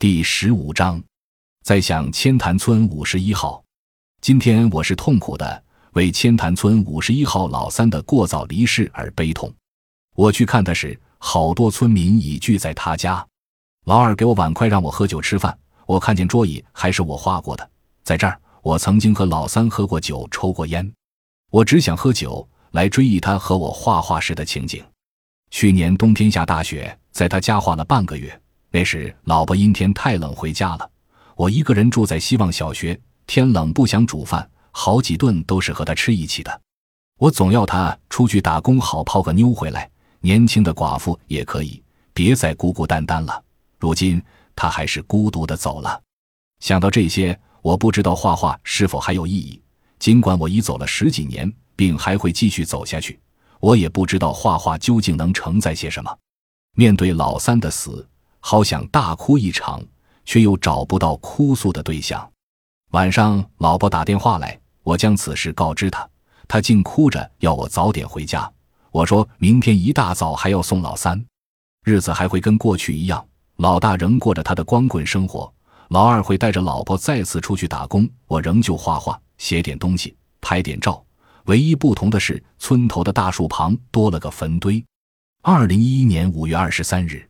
第十五章，在想千潭村五十一号。今天我是痛苦的，为千潭村五十一号老三的过早离世而悲痛。我去看他时，好多村民已聚在他家。老二给我碗筷，让我喝酒吃饭。我看见桌椅还是我画过的，在这儿，我曾经和老三喝过酒，抽过烟。我只想喝酒来追忆他和我画画时的情景。去年冬天下大雪，在他家画了半个月。那时老婆阴天太冷回家了，我一个人住在希望小学。天冷不想煮饭，好几顿都是和他吃一起的。我总要他出去打工，好泡个妞回来。年轻的寡妇也可以，别再孤孤单单了。如今他还是孤独的走了。想到这些，我不知道画画是否还有意义。尽管我已走了十几年，并还会继续走下去。我也不知道画画究竟能承载些什么。面对老三的死，好想大哭一场，却又找不到哭诉的对象。晚上，老婆打电话来，我将此事告知她，她竟哭着要我早点回家。我说明天一大早还要送老三，日子还会跟过去一样，老大仍过着他的光棍生活，老二会带着老婆再次出去打工，我仍旧画画，写点东西，拍点照。唯一不同的是，村头的大树旁多了个坟堆。二零一一年五月二十三日。